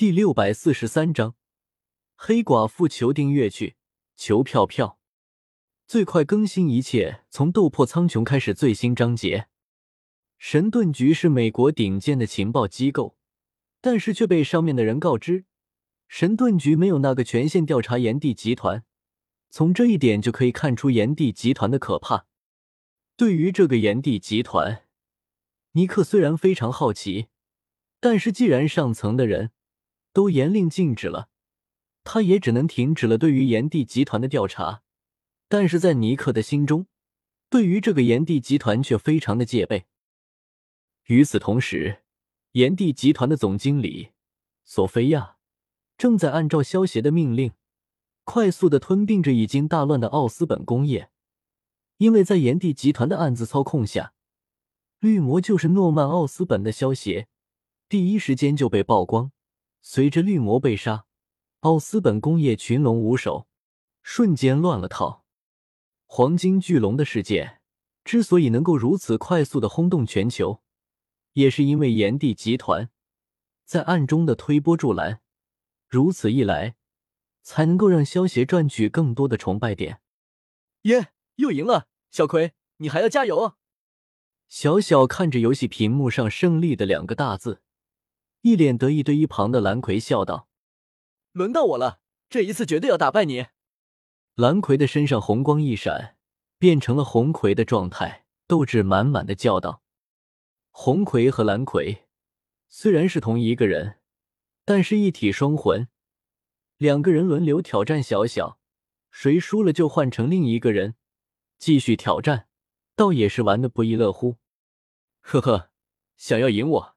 第六百四十三章，黑寡妇求订阅去，求票票，最快更新一切从斗破苍穹开始最新章节。神盾局是美国顶尖的情报机构，但是却被上面的人告知，神盾局没有那个权限调查炎帝集团。从这一点就可以看出炎帝集团的可怕。对于这个炎帝集团，尼克虽然非常好奇，但是既然上层的人。都严令禁止了，他也只能停止了对于炎帝集团的调查。但是在尼克的心中，对于这个炎帝集团却非常的戒备。与此同时，炎帝集团的总经理索菲亚正在按照萧协的命令，快速的吞并着已经大乱的奥斯本工业。因为在炎帝集团的暗自操控下，绿魔就是诺曼奥斯本的萧协，第一时间就被曝光。随着绿魔被杀，奥斯本工业群龙无首，瞬间乱了套。黄金巨龙的事件之所以能够如此快速的轰动全球，也是因为炎帝集团在暗中的推波助澜。如此一来，才能够让萧协赚取更多的崇拜点。耶，又赢了，小葵，你还要加油！小小看着游戏屏幕上胜利的两个大字。一脸得意对一旁的蓝葵笑道：“轮到我了，这一次绝对要打败你。”蓝葵的身上红光一闪，变成了红葵的状态，斗志满满的叫道：“红葵和蓝葵虽然是同一个人，但是一体双魂，两个人轮流挑战小小，谁输了就换成另一个人继续挑战，倒也是玩的不亦乐乎。呵呵，想要赢我？”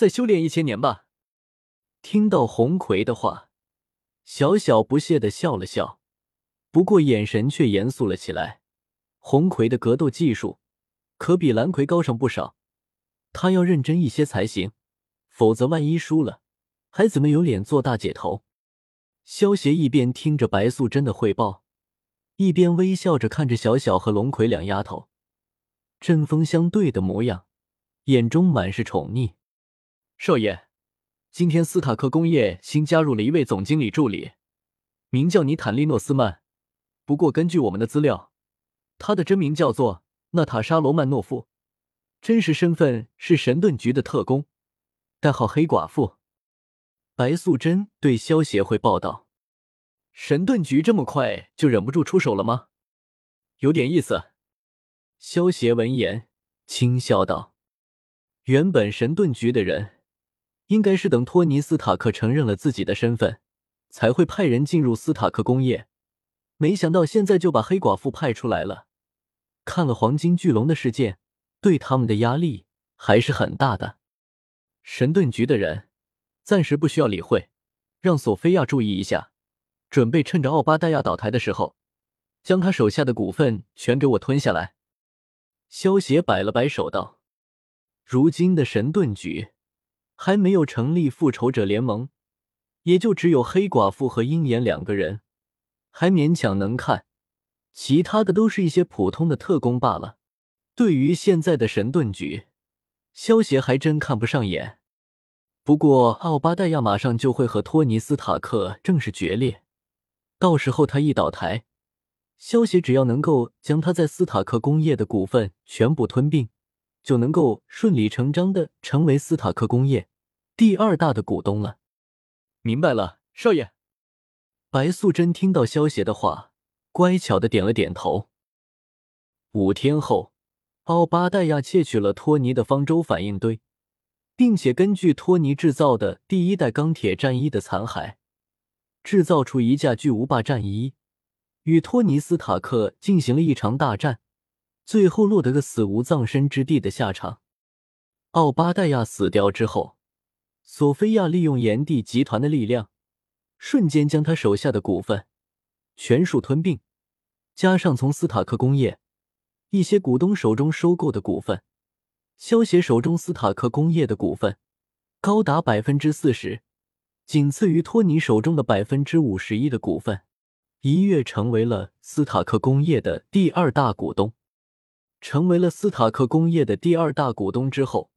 再修炼一千年吧。听到红葵的话，小小不屑的笑了笑，不过眼神却严肃了起来。红葵的格斗技术可比蓝葵高上不少，他要认真一些才行，否则万一输了，还怎么有脸做大姐头？萧协一边听着白素贞的汇报，一边微笑着看着小小和龙葵两丫头针锋相对的模样，眼中满是宠溺。少爷，今天斯塔克工业新加入了一位总经理助理，名叫尼坦利诺斯曼。不过根据我们的资料，他的真名叫做娜塔莎罗曼诺夫，真实身份是神盾局的特工，代号黑寡妇。白素贞对萧协会报道：神盾局这么快就忍不住出手了吗？有点意思。萧协闻言轻笑道：“原本神盾局的人。”应该是等托尼斯塔克承认了自己的身份，才会派人进入斯塔克工业。没想到现在就把黑寡妇派出来了。看了黄金巨龙的事件，对他们的压力还是很大的。神盾局的人暂时不需要理会，让索菲亚注意一下，准备趁着奥巴戴亚倒台的时候，将他手下的股份全给我吞下来。萧协摆了摆手道：“如今的神盾局。”还没有成立复仇者联盟，也就只有黑寡妇和鹰眼两个人还勉强能看，其他的都是一些普通的特工罢了。对于现在的神盾局，萧协还真看不上眼。不过奥巴代亚马上就会和托尼斯塔克正式决裂，到时候他一倒台，萧协只要能够将他在斯塔克工业的股份全部吞并。就能够顺理成章的成为斯塔克工业第二大的股东了。明白了，少爷。白素贞听到萧协的话，乖巧的点了点头。五天后，奥巴代亚窃取了托尼的方舟反应堆，并且根据托尼制造的第一代钢铁战衣的残骸，制造出一架巨无霸战衣，与托尼斯塔克进行了一场大战。最后落得个死无葬身之地的下场。奥巴代亚死掉之后，索菲亚利用炎帝集团的力量，瞬间将他手下的股份全数吞并，加上从斯塔克工业一些股东手中收购的股份，萧协手中斯塔克工业的股份高达百分之四十，仅次于托尼手中的百分之五十一的股份，一跃成为了斯塔克工业的第二大股东。成为了斯塔克工业的第二大股东之后，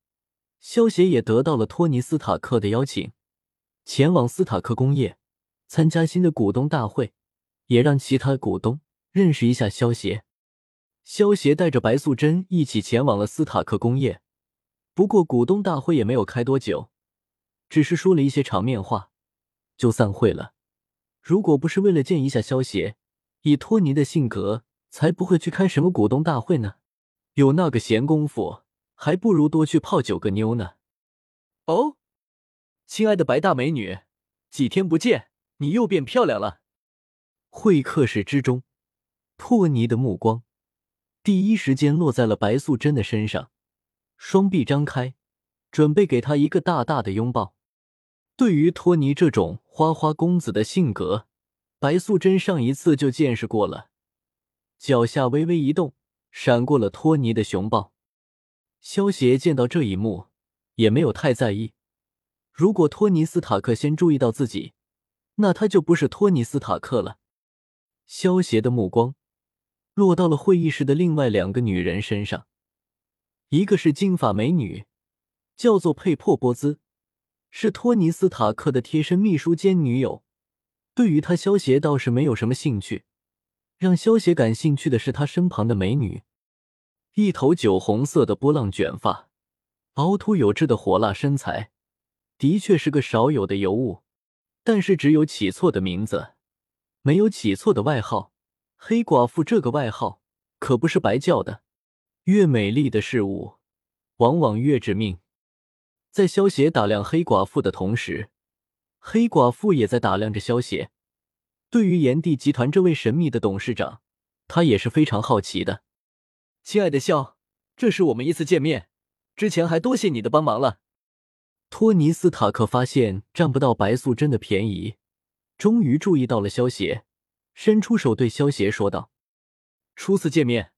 萧协也得到了托尼斯塔克的邀请，前往斯塔克工业参加新的股东大会，也让其他股东认识一下萧协。萧协带着白素贞一起前往了斯塔克工业，不过股东大会也没有开多久，只是说了一些场面话，就散会了。如果不是为了见一下萧协，以托尼的性格，才不会去开什么股东大会呢。有那个闲工夫，还不如多去泡九个妞呢。哦，亲爱的白大美女，几天不见，你又变漂亮了。会客室之中，托尼的目光。第一时间落在了白素贞的身上，双臂张开，准备给她一个大大的拥抱。对于托尼这种花花公子的性格，白素贞上一次就见识过了，脚下微微一动，闪过了托尼的熊抱。萧协见到这一幕，也没有太在意。如果托尼斯塔克先注意到自己，那他就不是托尼斯塔克了。萧协的目光。落到了会议室的另外两个女人身上，一个是金发美女，叫做佩珀波兹，是托尼斯塔克的贴身秘书兼女友。对于他，萧协倒是没有什么兴趣。让萧协感兴趣的是他身旁的美女，一头酒红色的波浪卷发，凹凸有致的火辣身材，的确是个少有的尤物。但是只有起错的名字，没有起错的外号。黑寡妇这个外号可不是白叫的。越美丽的事物，往往越致命。在萧协打量黑寡妇的同时，黑寡妇也在打量着萧协。对于炎帝集团这位神秘的董事长，他也是非常好奇的。亲爱的萧，这是我们一次见面，之前还多谢你的帮忙了。托尼斯塔克发现占不到白素贞的便宜，终于注意到了萧协。伸出手对萧协说道：“初次见面，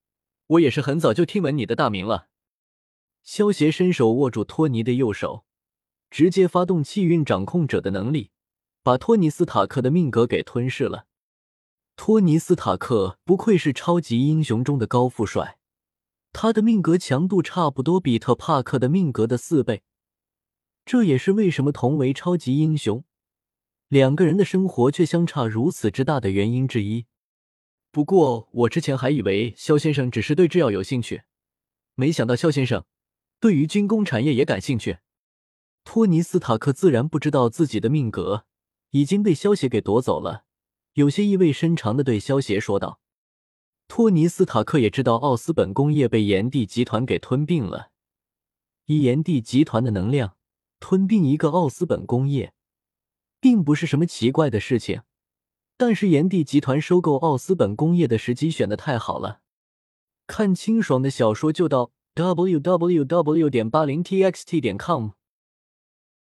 我也是很早就听闻你的大名了。”萧协伸手握住托尼的右手，直接发动气运掌控者的能力，把托尼斯塔克的命格给吞噬了。托尼斯塔克不愧是超级英雄中的高富帅，他的命格强度差不多比特帕克的命格的四倍，这也是为什么同为超级英雄。两个人的生活却相差如此之大的原因之一。不过，我之前还以为肖先生只是对制药有兴趣，没想到肖先生对于军工产业也感兴趣。托尼斯塔克自然不知道自己的命格已经被萧协给夺走了，有些意味深长的对萧协说道：“托尼斯塔克也知道奥斯本工业被炎帝集团给吞并了，以炎帝集团的能量，吞并一个奥斯本工业。”并不是什么奇怪的事情，但是炎帝集团收购奥斯本工业的时机选的太好了。看清爽的小说就到 w w w. 点八零 t x t 点 com。